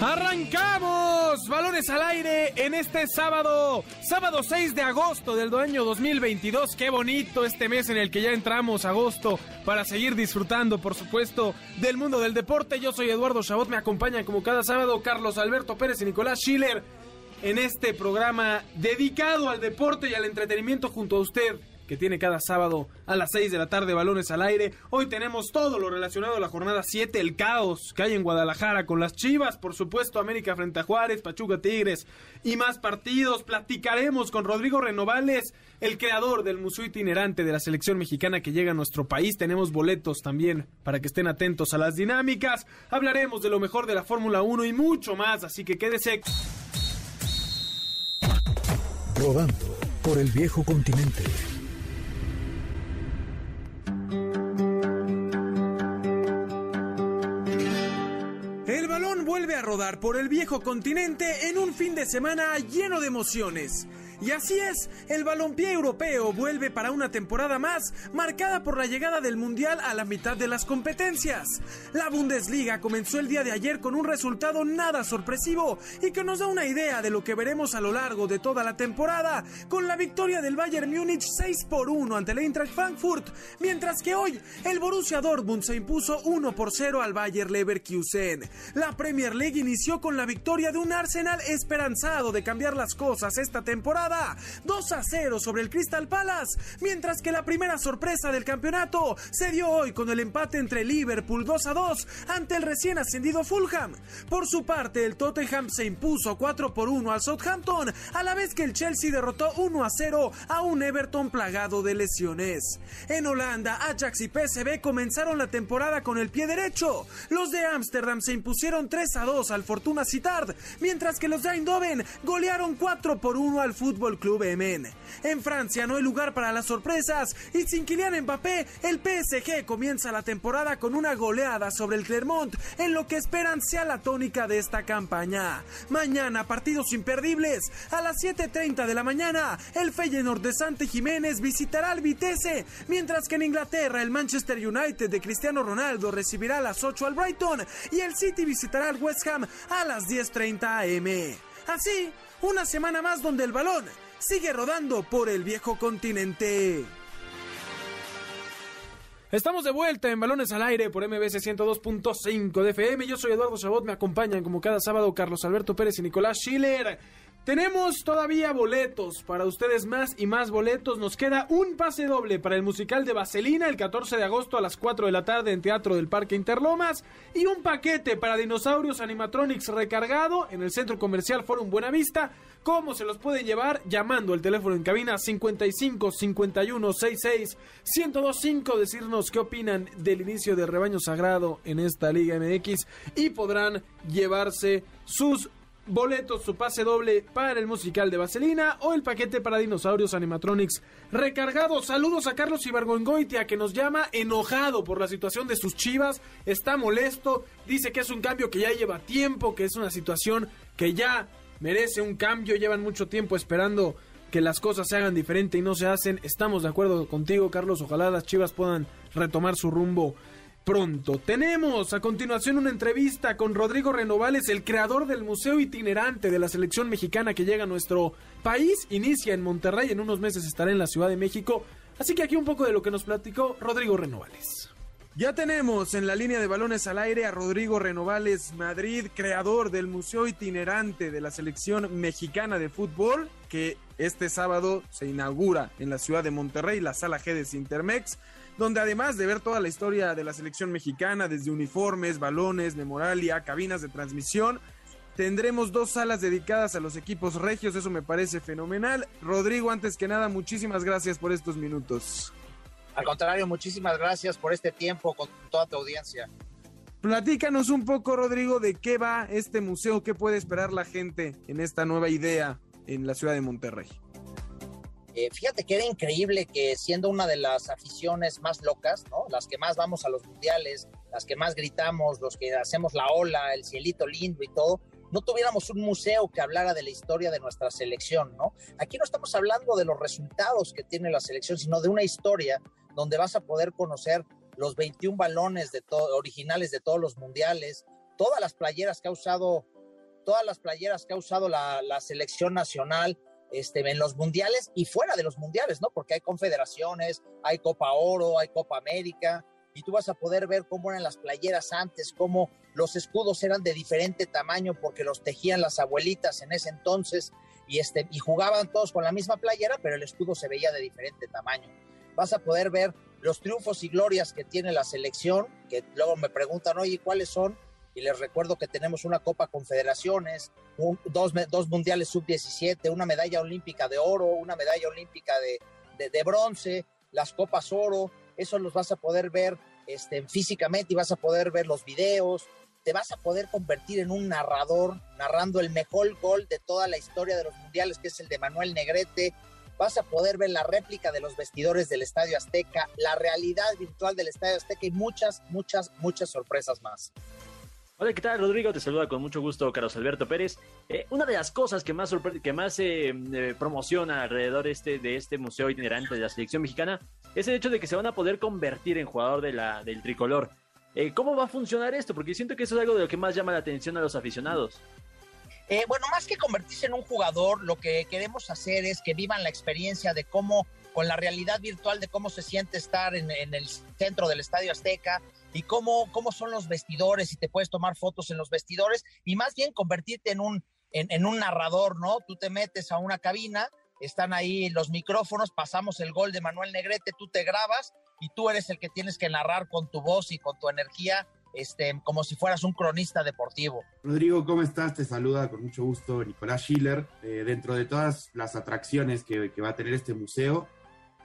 Arrancamos balones al aire en este sábado, sábado 6 de agosto del año 2022. Qué bonito este mes en el que ya entramos agosto para seguir disfrutando, por supuesto, del mundo del deporte. Yo soy Eduardo Chabot, me acompañan como cada sábado Carlos Alberto Pérez y Nicolás Schiller en este programa dedicado al deporte y al entretenimiento junto a usted que tiene cada sábado a las 6 de la tarde balones al aire. Hoy tenemos todo lo relacionado a la jornada 7, el caos que hay en Guadalajara con las Chivas, por supuesto América frente a Juárez, Pachuca Tigres y más partidos. Platicaremos con Rodrigo Renovales, el creador del museo itinerante de la selección mexicana que llega a nuestro país. Tenemos boletos también para que estén atentos a las dinámicas. Hablaremos de lo mejor de la Fórmula 1 y mucho más, así que quédese. Rodando por el viejo continente. Por el viejo continente en un fin de semana lleno de emociones. Y así es, el balompié europeo vuelve para una temporada más, marcada por la llegada del Mundial a la mitad de las competencias. La Bundesliga comenzó el día de ayer con un resultado nada sorpresivo y que nos da una idea de lo que veremos a lo largo de toda la temporada, con la victoria del Bayern Múnich 6 por 1 ante el Eintracht Frankfurt, mientras que hoy el Borussia Dortmund se impuso 1 por 0 al Bayer Leverkusen. La Premier League inició con la victoria de un Arsenal esperanzado de cambiar las cosas esta temporada 2 a 0 sobre el Crystal Palace, mientras que la primera sorpresa del campeonato se dio hoy con el empate entre Liverpool 2 a 2 ante el recién ascendido Fulham. Por su parte, el Tottenham se impuso 4 por 1 al Southampton, a la vez que el Chelsea derrotó 1 a 0 a un Everton plagado de lesiones. En Holanda, Ajax y PSV comenzaron la temporada con el pie derecho. Los de Ámsterdam se impusieron 3 a 2 al Fortuna Sittard, mientras que los de Eindhoven golearon 4 por 1 al Fútbol Club Emen. En Francia no hay lugar para las sorpresas y sin Kylian Mbappé, el PSG comienza la temporada con una goleada sobre el Clermont en lo que esperan sea la tónica de esta campaña. Mañana partidos imperdibles. A las 7.30 de la mañana, el Feyenoord de Sante Jiménez visitará al Vitesse, mientras que en Inglaterra el Manchester United de Cristiano Ronaldo recibirá a las 8 al Brighton y el City visitará al West Ham a las 10.30 am. Así, una semana más donde el balón sigue rodando por el viejo continente. Estamos de vuelta en Balones al Aire por MBS 102.5 de FM. Yo soy Eduardo Chabot, me acompañan como cada sábado Carlos Alberto Pérez y Nicolás Schiller. Tenemos todavía boletos para ustedes más y más boletos. Nos queda un pase doble para el musical de Vaselina el 14 de agosto a las 4 de la tarde en Teatro del Parque Interlomas y un paquete para Dinosaurios Animatronics recargado en el Centro Comercial Forum Buenavista. ¿Cómo se los puede llevar? Llamando al teléfono en cabina 55 51 66 1025 decirnos qué opinan del inicio del rebaño sagrado en esta Liga MX y podrán llevarse sus boletos, su pase doble para el musical de Vaselina o el paquete para dinosaurios animatronics recargado. Saludos a Carlos Ibargongoitia que nos llama enojado por la situación de sus chivas, está molesto, dice que es un cambio que ya lleva tiempo, que es una situación que ya merece un cambio, llevan mucho tiempo esperando que las cosas se hagan diferente y no se hacen. Estamos de acuerdo contigo, Carlos, ojalá las chivas puedan retomar su rumbo pronto. Tenemos a continuación una entrevista con Rodrigo Renovales, el creador del Museo Itinerante de la Selección Mexicana que llega a nuestro país. Inicia en Monterrey, en unos meses estará en la Ciudad de México. Así que aquí un poco de lo que nos platicó Rodrigo Renovales. Ya tenemos en la línea de balones al aire a Rodrigo Renovales Madrid, creador del Museo Itinerante de la Selección Mexicana de Fútbol, que este sábado se inaugura en la ciudad de Monterrey, la sala G de donde además de ver toda la historia de la selección mexicana, desde uniformes, balones, memoralia, cabinas de transmisión, tendremos dos salas dedicadas a los equipos regios, eso me parece fenomenal. Rodrigo, antes que nada, muchísimas gracias por estos minutos. Al contrario, muchísimas gracias por este tiempo con toda tu audiencia. Platícanos un poco, Rodrigo, de qué va este museo, qué puede esperar la gente en esta nueva idea en la ciudad de Monterrey. Eh, fíjate que era increíble que siendo una de las aficiones más locas, ¿no? Las que más vamos a los mundiales, las que más gritamos, los que hacemos la ola, el cielito lindo y todo, no tuviéramos un museo que hablara de la historia de nuestra selección, ¿no? Aquí no estamos hablando de los resultados que tiene la selección, sino de una historia donde vas a poder conocer los 21 balones de originales de todos los mundiales, todas las playeras que ha usado, todas las playeras que ha usado la, selección nacional, este, en los mundiales y fuera de los mundiales, ¿no? Porque hay confederaciones, hay Copa Oro, hay Copa América, y tú vas a poder ver cómo eran las playeras antes, cómo los escudos eran de diferente tamaño porque los tejían las abuelitas en ese entonces y, este, y jugaban todos con la misma playera, pero el escudo se veía de diferente tamaño. Vas a poder ver los triunfos y glorias que tiene la selección, que luego me preguntan, oye, ¿cuáles son? Y les recuerdo que tenemos una Copa Confederaciones, dos, dos mundiales sub-17, una medalla olímpica de oro, una medalla olímpica de, de bronce, las Copas Oro, eso los vas a poder ver este, físicamente y vas a poder ver los videos, te vas a poder convertir en un narrador, narrando el mejor gol de toda la historia de los mundiales, que es el de Manuel Negrete. Vas a poder ver la réplica de los vestidores del Estadio Azteca, la realidad virtual del Estadio Azteca y muchas, muchas, muchas sorpresas más. Hola, ¿qué tal, Rodrigo? Te saluda con mucho gusto Carlos Alberto Pérez. Eh, una de las cosas que más, que más eh, eh, promociona alrededor este, de este museo itinerante de la selección mexicana es el hecho de que se van a poder convertir en jugador de del tricolor. ¿Cómo va a funcionar esto? Porque siento que eso es algo de lo que más llama la atención a los aficionados. bueno, más que convertirse en un jugador, lo que queremos hacer es que vivan la experiencia de cómo, con la realidad virtual de cómo se siente estar en el centro del Estadio Azteca, y cómo, cómo son los vestidores y te puedes tomar fotos en los vestidores y más bien convertirte en un, en, un narrador, ¿no? Tú te metes a una cabina, están ahí los micrófonos, pasamos el gol de Manuel Negrete, tú te grabas y tú eres el que tienes que narrar con tu voz y con tu energía, este, como si fueras un cronista deportivo. Rodrigo, ¿cómo estás? Te saluda con mucho gusto Nicolás Schiller. Eh, dentro de todas las atracciones que, que va a tener este museo,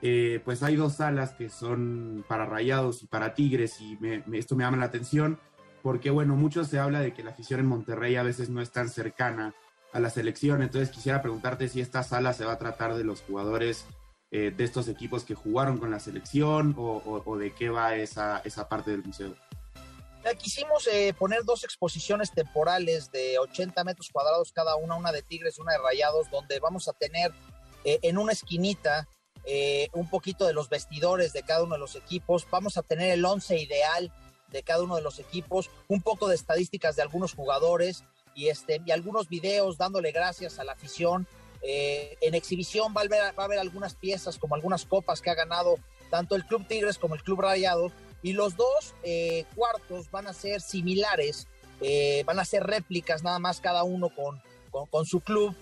eh, pues hay dos salas que son para rayados y para tigres y esto me llama la atención porque bueno, mucho se habla de que la afición en Monterrey a veces no es tan cercana a la selección, entonces quisiera preguntarte si esta sala se va a tratar de los jugadores eh, de estos equipos que jugaron con la selección o, de qué va esa, esa parte del museo. Quisimos eh, poner dos exposiciones temporales de 80 metros cuadrados cada una, una de Tigres, una de Rayados, donde vamos a tener en una esquinita eh, un poquito de los vestidores de cada uno de los equipos, vamos a tener el once ideal de cada uno de los equipos, un poco de estadísticas de algunos jugadores y, este, y algunos videos dándole gracias a la afición. Eh, en exhibición va a, haber, va a, haber, algunas piezas como algunas copas que ha ganado tanto el Club Tigres como el Club Rayado y los dos eh, cuartos van a ser similares, van a ser réplicas nada más cada uno con, con, con su club,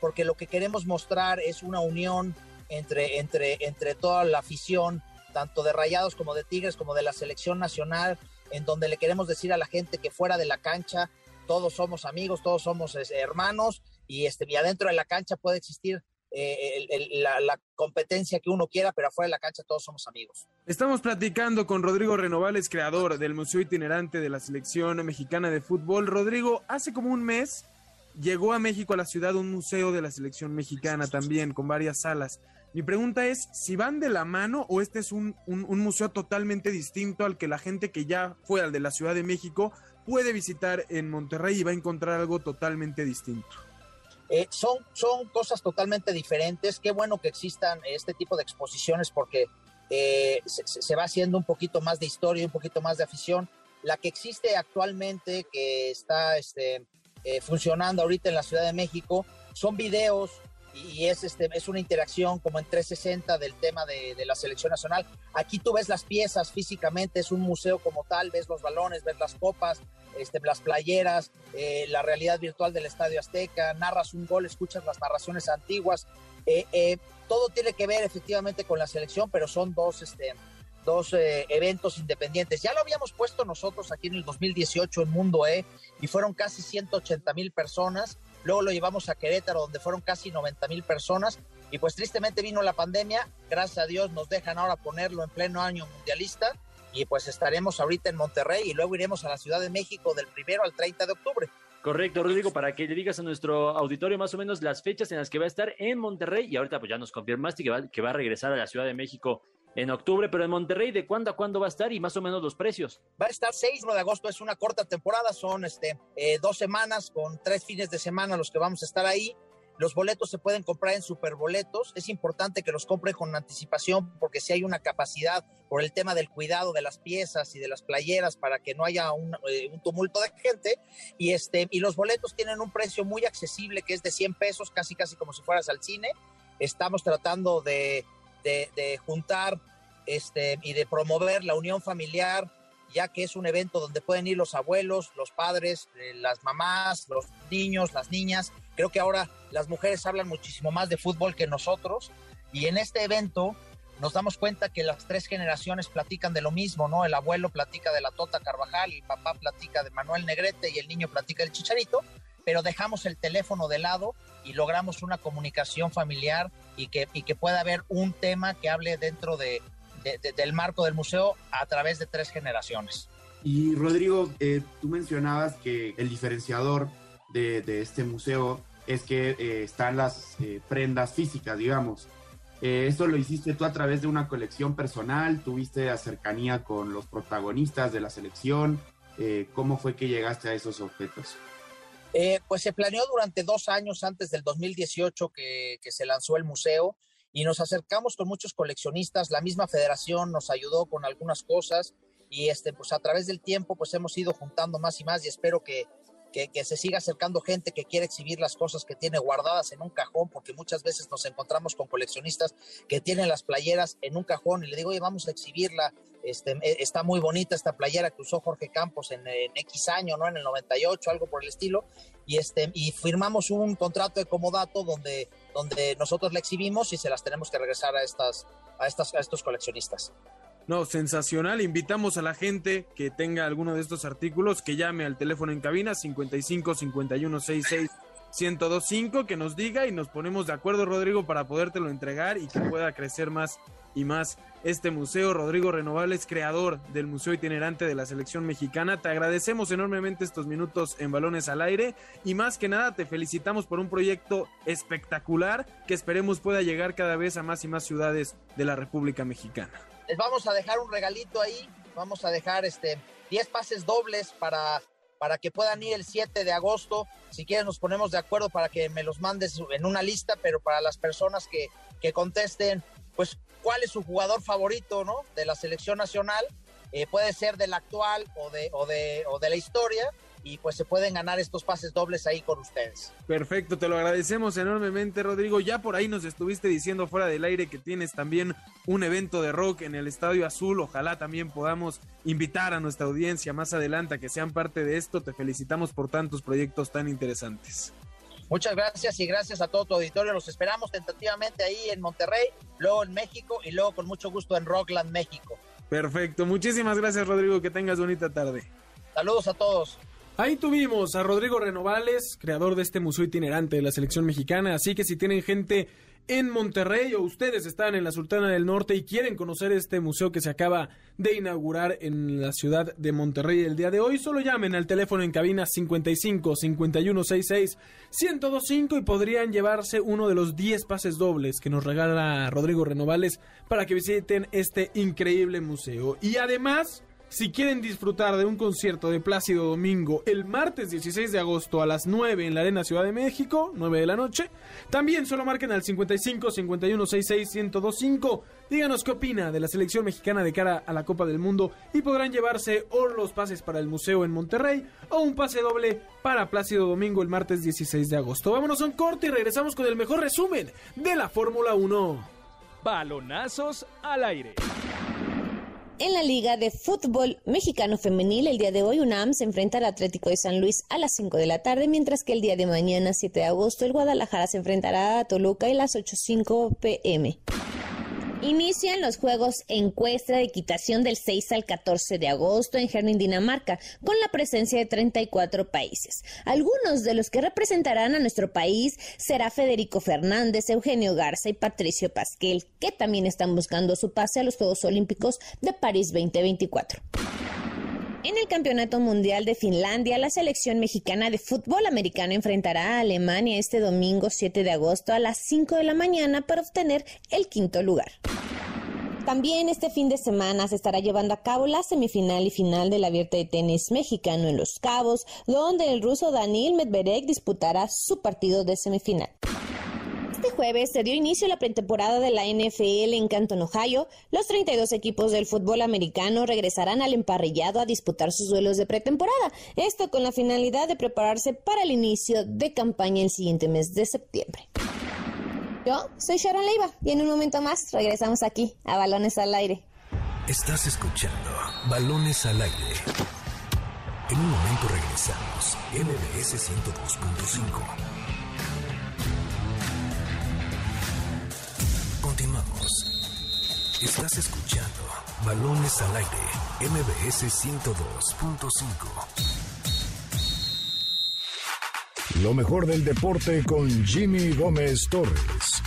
porque lo que queremos mostrar es una unión entre, entre, entre toda la afición, tanto de Rayados como de Tigres, como de la selección nacional, en donde le queremos decir a la gente que fuera de la cancha todos somos amigos, todos somos este, hermanos y, este, y adentro de la cancha puede existir eh, la, competencia que uno quiera, pero afuera de la cancha todos somos amigos. Estamos platicando con Rodrigo Renovales, creador del Museo Itinerante de la Selección Mexicana de Fútbol. Rodrigo, hace como un mes llegó a México, a la ciudad, un museo de la Selección Mexicana también, con varias salas. Mi pregunta es si van de la mano o este es un, museo totalmente distinto al que la gente que ya fue al de la Ciudad de México puede visitar en Monterrey y va a encontrar algo totalmente distinto. Eh, son, son cosas totalmente diferentes. Qué bueno que existan este tipo de exposiciones porque eh, se, va haciendo un poquito más de historia, un poquito más de afición. La que existe actualmente, que está este, eh, funcionando ahorita en la Ciudad de México, son videos y es, este, es una interacción como en 360 del tema de, la selección nacional. Aquí tú ves las piezas físicamente, es un museo como tal, ves los balones, ves las copas, este, las playeras, eh, la realidad virtual del Estadio Azteca, narras un gol, escuchas las narraciones antiguas. Eh, eh, todo tiene que ver efectivamente con la selección, pero son dos, este, dos eventos independientes. Ya lo habíamos puesto nosotros aquí en el 2018 en Mundo E y fueron casi 180 mil personas luego lo llevamos a Querétaro, donde fueron casi 90 mil personas, y pues tristemente vino la pandemia, gracias a Dios nos dejan ahora ponerlo en pleno año mundialista, y pues estaremos ahorita en Monterrey y luego iremos a la Ciudad de México del primero al 30 de octubre. Correcto, Rodrigo, para que le digas a nuestro auditorio más o menos las fechas en las que va a estar en Monterrey. Y ahorita pues ya nos confirmaste que va, que va a regresar a la Ciudad de México en octubre, pero en Monterrey, ¿de cuándo a cuándo va a estar y más o menos los precios? Va a estar 6 de agosto, es una corta temporada, son este, eh, dos semanas con tres fines de semana los que vamos a estar ahí. Los boletos se pueden comprar en superboletos. Es importante que los compren con anticipación porque si hay una capacidad por el tema del cuidado de las piezas y de las playeras para que no haya un, eh, tumulto de gente. Y, este, y los boletos tienen un precio muy accesible que es de 100 pesos, casi casi como si fueras al cine. Estamos tratando de, de, juntar este, y de promover la unión familiar, ya que es un evento donde pueden ir los abuelos, los padres, eh, las mamás, los niños, las niñas. Creo que ahora las mujeres hablan muchísimo más de fútbol que nosotros y en este evento nos damos cuenta que las tres generaciones platican de lo mismo, ¿no? El abuelo platica de la Tota Carvajal, el papá platica de Manuel Negrete y el niño platica del Chicharito, pero dejamos el teléfono de lado y logramos una comunicación familiar y que, y que pueda haber un tema que hable dentro de, de, de, del marco del museo a través de tres generaciones. Y Rodrigo, eh, tú mencionabas que el diferenciador de, este museo es que eh, están las eh, prendas físicas, digamos. Eh, ¿Esto lo hiciste tú a través de una colección personal? ¿Tuviste la con los protagonistas de la selección? ¿Cómo fue que llegaste a esos objetos? Eh, pues se planeó durante dos años antes del 2018 que, se lanzó el museo y nos acercamos con muchos coleccionistas. La misma federación nos ayudó con algunas cosas y este, pues a través del tiempo pues hemos ido juntando más y más y espero que, que, que, se siga acercando gente que quiere exhibir las cosas que tiene guardadas en un cajón, porque muchas veces nos encontramos con coleccionistas que tienen las playeras en un cajón y le digo, oye, vamos a exhibirla, este, está muy bonita esta playera que usó Jorge Campos en, en, X año, ¿no? En el 98, algo por el estilo, y, este, y firmamos un contrato de comodato donde, donde nosotros la exhibimos y se las tenemos que regresar a, estas, a, estas, a estos coleccionistas. No, sensacional. Invitamos a la gente que tenga alguno de estos artículos que llame al teléfono en cabina 55 51 66 1025 que nos diga y nos ponemos de acuerdo, Rodrigo, para podértelo entregar y que pueda crecer más y más este museo. Rodrigo Renovables, creador del Museo Itinerante de la Selección Mexicana. Te agradecemos enormemente estos minutos en Balones al Aire y más que nada te felicitamos por un proyecto espectacular que esperemos pueda llegar cada vez a más y más ciudades de la República Mexicana les vamos a dejar un regalito ahí, vamos a dejar este 10 pases dobles para, para que puedan ir el 7 de agosto. Si quieren nos ponemos de acuerdo para que me los mandes en una lista, pero para las personas que, que contesten, pues cuál es su jugador favorito, ¿no? De la selección nacional, eh, puede ser del actual o de, o de, o de la historia y pues se pueden ganar estos pases dobles ahí con ustedes. Perfecto, te lo agradecemos enormemente, Rodrigo. Ya por ahí nos estuviste diciendo fuera del aire que tienes también un evento de rock en el Estadio Azul. Ojalá también podamos invitar a nuestra audiencia más adelante a que sean parte de esto. Te felicitamos por tantos proyectos tan interesantes. Muchas gracias y gracias a todo tu auditorio. Los esperamos tentativamente ahí en Monterrey, luego en México y luego con mucho gusto en Rockland, México. Perfecto, muchísimas gracias Rodrigo, que tengas bonita tarde. Saludos a todos. Ahí tuvimos a Rodrigo Renovales, creador de este museo itinerante de la selección mexicana. Así que si tienen gente en Monterrey o ustedes están en la Sultana del Norte y quieren conocer este museo que se acaba de inaugurar en la ciudad de Monterrey el día de hoy, solo llamen al teléfono en cabina 55 5166 1025 y podrían llevarse uno de los 10 pases dobles que nos regala Rodrigo Renovales para que visiten este increíble museo. Y además si quieren disfrutar de un concierto de Plácido Domingo el martes 16 de agosto a las 9 en la Arena Ciudad de México, 9 de la noche, también solo marquen al 55 51 66 1025. Díganos qué opina de la selección mexicana de cara a la Copa del Mundo y podrán llevarse o los pases para el museo en Monterrey o un pase doble para Plácido Domingo el martes 16 de agosto. Vámonos a un corte y regresamos con el mejor resumen de la Fórmula 1. Balonazos al aire. En la Liga de Fútbol Mexicano Femenil, el día de hoy UNAM se enfrenta al Atlético de San Luis a las 5 de la tarde, mientras que el día de mañana, 7 de agosto, el Guadalajara se enfrentará a Toluca a las 8.05 pm. Inician los Juegos Encuesta de Equitación del 6 al 14 de agosto en Herning, Dinamarca, con la presencia de 34 países. Algunos de los que representarán a nuestro país será Federico Fernández, Eugenio Garza y Patricio Pasquel, que también están buscando su pase a los Juegos Olímpicos de París 2024. En el Campeonato Mundial de Finlandia, la selección mexicana de fútbol americano enfrentará a Alemania este domingo 7 de agosto a las 5 de la mañana para obtener el quinto lugar. También este fin de semana se estará llevando a cabo la semifinal y final del Abierto de Tenis Mexicano en Los Cabos, donde el ruso Daniil Medvedev disputará su partido de semifinal. Este jueves se dio inicio a la pretemporada de la NFL en Canton, Ohio. Los 32 equipos del fútbol americano regresarán al emparrillado a disputar sus duelos de pretemporada. Esto con la finalidad de prepararse para el inicio de campaña el siguiente mes de septiembre. Yo soy Sharon Leiva y en un momento más regresamos aquí a Balones al Aire. Estás escuchando Balones al Aire. En un momento regresamos. MBS 102.5. Estás escuchando Balones al Aire. MBS 102.5. Lo mejor del deporte con Jimmy Gómez Torres.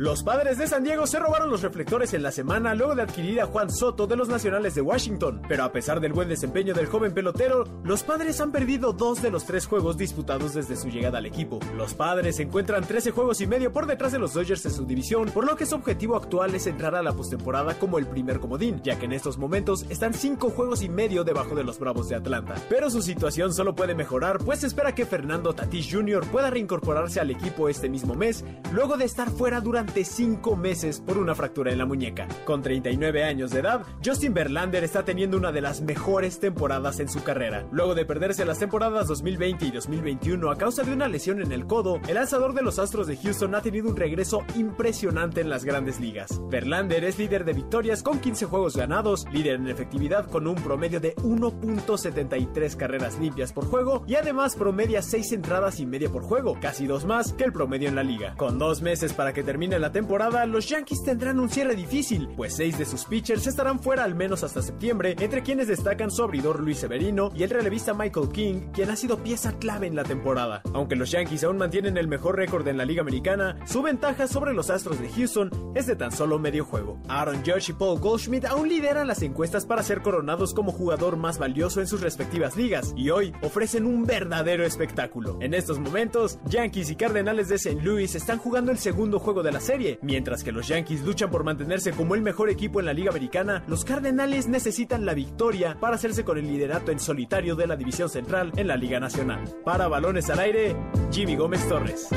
Los padres de San Diego se robaron los reflectores en la semana luego de adquirir a Juan Soto de los Nacionales de Washington, pero a pesar del buen desempeño del joven pelotero, los padres han perdido dos de los tres juegos disputados desde su llegada al equipo. Los padres se encuentran 13 juegos y medio por detrás de los Dodgers en su división, por lo que su objetivo actual es entrar a la postemporada como el primer comodín, ya que en estos momentos están 5 juegos y medio debajo de los Bravos de Atlanta. Pero su situación solo puede mejorar, pues espera que Fernando Tatis Jr. pueda reincorporarse al equipo este mismo mes, luego de estar fuera durante 5 meses por una fractura en la muñeca. Con 39 años de edad, Justin Verlander está teniendo una de las mejores temporadas en su carrera. Luego de perderse las temporadas 2020 y 2021 a causa de una lesión en el codo, el lanzador de los Astros de Houston ha tenido un regreso impresionante en las grandes ligas. Verlander es líder de victorias con 15 juegos ganados, líder en efectividad con un promedio de 1.73 carreras limpias por juego y además promedia 6 entradas y media por juego, casi dos más que el promedio en la liga. Con dos meses para que termine la temporada, los Yankees tendrán un cierre difícil, pues seis de sus pitchers estarán fuera al menos hasta septiembre, entre quienes destacan su abridor Luis Severino y el relevista Michael King, quien ha sido pieza clave en la temporada. Aunque los Yankees aún mantienen el mejor récord en la Liga Americana, su ventaja sobre los Astros de Houston es de tan solo medio juego. Aaron Judge y Paul Goldschmidt aún lideran las encuestas para ser coronados como jugador más valioso en sus respectivas ligas y hoy ofrecen un verdadero espectáculo. En estos momentos, Yankees y Cardenales de St. Louis están jugando el segundo juego de la mientras que los Yankees luchan por mantenerse como el mejor equipo en la Liga Americana, los Cardenales necesitan la victoria para hacerse con el liderato en solitario de la División Central en la Liga Nacional. Para balones al aire, Jimmy Gómez Torres.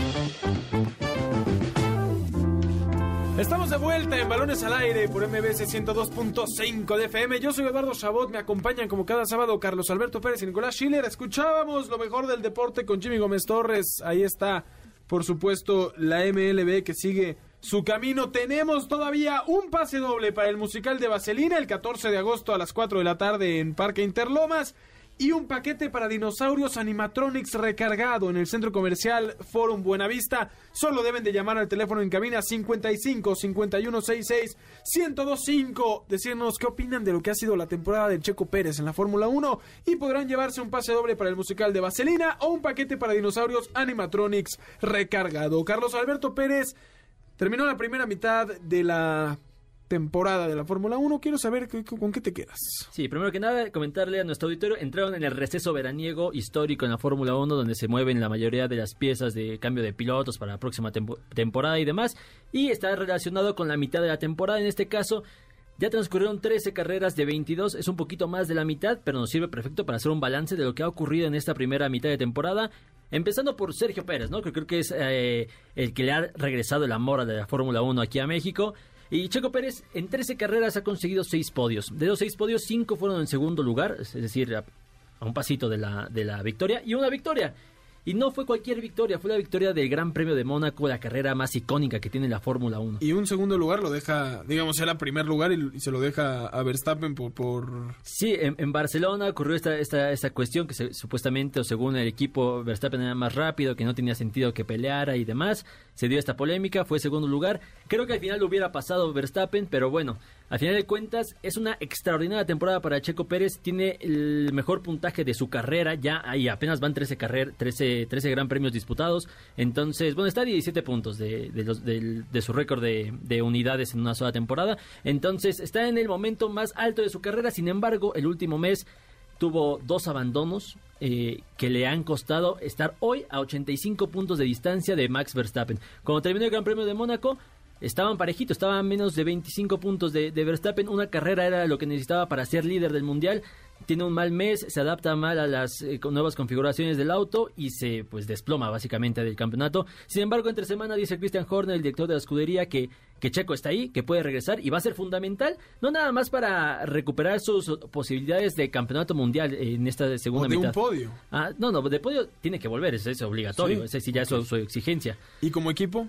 Estamos de vuelta en Balones al Aire por MBS 102.5 de FM. Yo soy Eduardo Chabot, me acompañan como cada sábado Carlos Alberto Pérez y Nicolás Schiller. Escuchábamos lo mejor del deporte con Jimmy Gómez Torres. Ahí está, por supuesto, la MLB que sigue su camino. Tenemos todavía un pase doble para el musical de Vaselina el 14 de agosto a las 4 de la tarde en Parque Interlomas. Y un paquete para dinosaurios animatronics recargado en el centro comercial Forum Buenavista. Solo deben de llamar al teléfono en cabina 55 51 66 1025. Decirnos qué opinan de lo que ha sido la temporada del Checo Pérez en la Fórmula 1. Y podrán llevarse un pase doble para el musical de Vaselina o un paquete para dinosaurios animatronics recargado. Carlos Alberto Pérez terminó la primera mitad de la temporada de la Fórmula 1. Quiero saber con qué te quedas. Sí, primero que nada, comentarle a nuestro auditorio, entraron en el receso veraniego histórico en la Fórmula 1, donde se mueven la mayoría de las piezas de cambio de pilotos para la próxima temporada y demás, y está relacionado con la mitad de la temporada, en este caso... Ya transcurrieron 13 carreras de 22, es un poquito más de la mitad, pero nos sirve perfecto para hacer un balance de lo que ha ocurrido en esta primera mitad de temporada. Empezando por Sergio Pérez, ¿no? Que creo que es eh, el que le ha regresado el amor de la Fórmula 1 aquí a México. Y Checo Pérez en 13 carreras ha conseguido 6 podios. De los 6 podios, 5 fueron en segundo lugar, es decir, a, a un pasito de la, de la victoria. Y una victoria. Y no fue cualquier victoria, fue la victoria del Gran Premio de Mónaco, la carrera más icónica que tiene la Fórmula 1. Y un segundo lugar lo deja, digamos, era primer lugar y, se lo deja a Verstappen por... por... Sí, en, Barcelona ocurrió esta, esta, esta cuestión que supuestamente o según el equipo Verstappen era más rápido, que no tenía sentido que peleara y demás. Se dio esta polémica, fue segundo lugar. Creo que al final lo hubiera pasado Verstappen, pero bueno, al final de cuentas, es una extraordinaria temporada para Checo Pérez. Tiene el mejor puntaje de su carrera. Ya ahí apenas van 13, 13, 13 gran premios disputados. Entonces, bueno, está a 17 puntos de, de, su récord de, unidades en una sola temporada. Entonces, está en el momento más alto de su carrera. Sin embargo, el último mes tuvo dos abandonos eh, que le han costado estar hoy a 85 puntos de distancia de Max Verstappen. Cuando terminó el Gran Premio de Mónaco, estaban parejitos, estaban a menos de 25 puntos de, Verstappen. Una carrera era lo que necesitaba para ser líder del mundial tiene un mal mes, se adapta mal a las eh, nuevas configuraciones del auto y se pues desploma básicamente del campeonato. Sin embargo, entre semana dice Christian Horner, el director de la escudería, que, que Checo está ahí, que puede regresar y va a ser fundamental, no nada más para recuperar sus posibilidades de campeonato mundial en esta segunda o de mitad. un podio. Ah, no, no, de podio tiene que volver, es, es obligatorio, Sí. ese sí ya es su, su exigencia. ¿Y como equipo?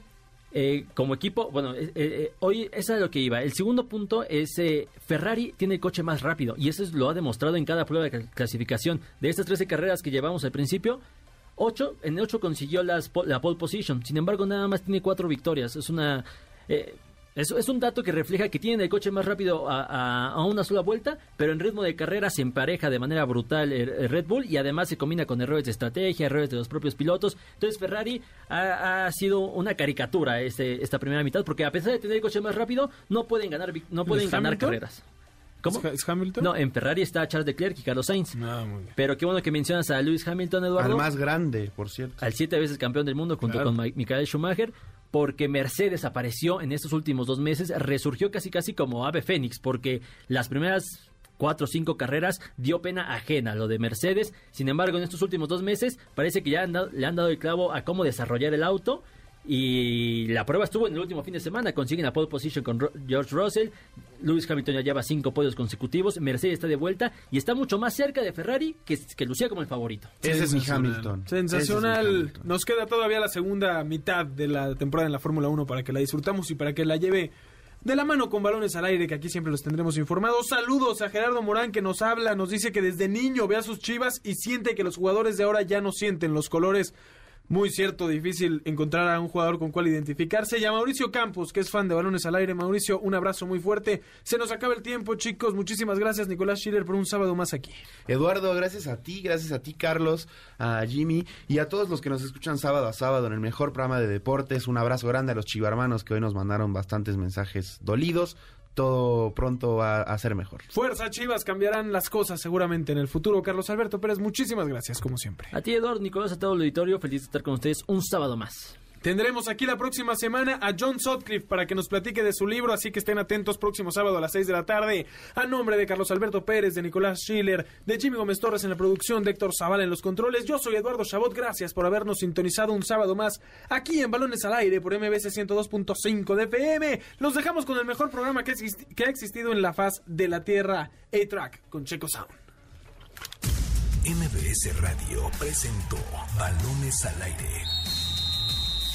Eh, como equipo, bueno, eh, eh, hoy esa es lo que iba. El segundo punto es eh, Ferrari tiene el coche más rápido y eso es- lo ha demostrado en cada prueba de cl- clasificación. De estas 13 carreras que llevamos al principio, 8, en 8 consiguió las, la pole position. Sin embargo, nada más tiene 4 victorias. Es una... eh, es, es un dato que refleja que tienen el coche más rápido a, a- a una sola vuelta, pero en ritmo de carrera se empareja de manera brutal el, el Red Bull y además se combina con errores de estrategia, errores de los propios pilotos. Entonces Ferrari ha, ha sido una caricatura este, esta primera mitad porque a pesar de tener el coche más rápido no pueden ganar no pueden ¿Es ganar Hamilton? carreras. ¿Cómo? ¿Es, Hamilton? No, en Ferrari está Charles Leclerc y Carlos Sainz. Ah, muy bien. Pero qué bueno que mencionas a Lewis Hamilton, Eduardo Al más grande, por cierto. al siete veces campeón del mundo junto Claro. con Michael Schumacher, porque Mercedes apareció en estos últimos dos meses, resurgió casi casi como ave fénix, porque las primeras cuatro o cinco carreras dio pena ajena lo de Mercedes, sin embargo en estos últimos dos meses parece que ya le han dado el clavo a cómo desarrollar el auto. Y la prueba estuvo en el último fin de semana. Consiguen la pole position con Ro- George Russell. Lewis Hamilton ya lleva cinco podios consecutivos. Mercedes está de vuelta y está mucho más cerca de Ferrari, que, que lucía como el favorito. Ese es mi. Hamilton. Sensacional. Ese es mi Hamilton. Nos queda todavía la segunda mitad de la temporada en la Fórmula 1 para que la disfrutamos y para que la lleve de la mano con balones al aire, que aquí siempre los tendremos informados. Saludos a Gerardo Morán que nos habla, nos dice que desde niño ve a sus chivas y siente que los jugadores de ahora ya no sienten los colores. Muy cierto, difícil encontrar a un jugador con cual identificarse. Y a Mauricio Campos, que es fan de balones al aire. Mauricio, un abrazo muy fuerte. Se nos acaba el tiempo, chicos. Muchísimas gracias, Nicolás Schiller, por un sábado más aquí. Eduardo, gracias a ti, gracias a ti, Carlos, a Jimmy y a todos los que nos escuchan sábado a sábado en el mejor programa de deportes. Un abrazo grande a los chivarmanos que hoy nos mandaron bastantes mensajes dolidos. Todo pronto va a ser mejor. Fuerza Chivas, cambiarán las cosas seguramente en el futuro. Carlos Alberto Pérez, muchísimas gracias, como siempre. A ti, Eduardo, Nicolás, a todo el auditorio, feliz de estar con ustedes un sábado más. Tendremos aquí la próxima semana a John Sutcliffe para que nos platique de su libro, así que estén atentos próximo sábado a las 6 de la tarde. A nombre de Carlos Alberto Pérez, de Nicolás Schiller, de Jimmy Gómez Torres en la producción, de Héctor Zavala en los controles, yo soy Eduardo Chabot, gracias por habernos sintonizado un sábado más aquí en Balones al Aire por MBC 102.5 de FM. Los dejamos con el mejor programa que ha existido en la faz de la Tierra, A-Track, con Checo Sound. MBS Radio presentó Balones al Aire.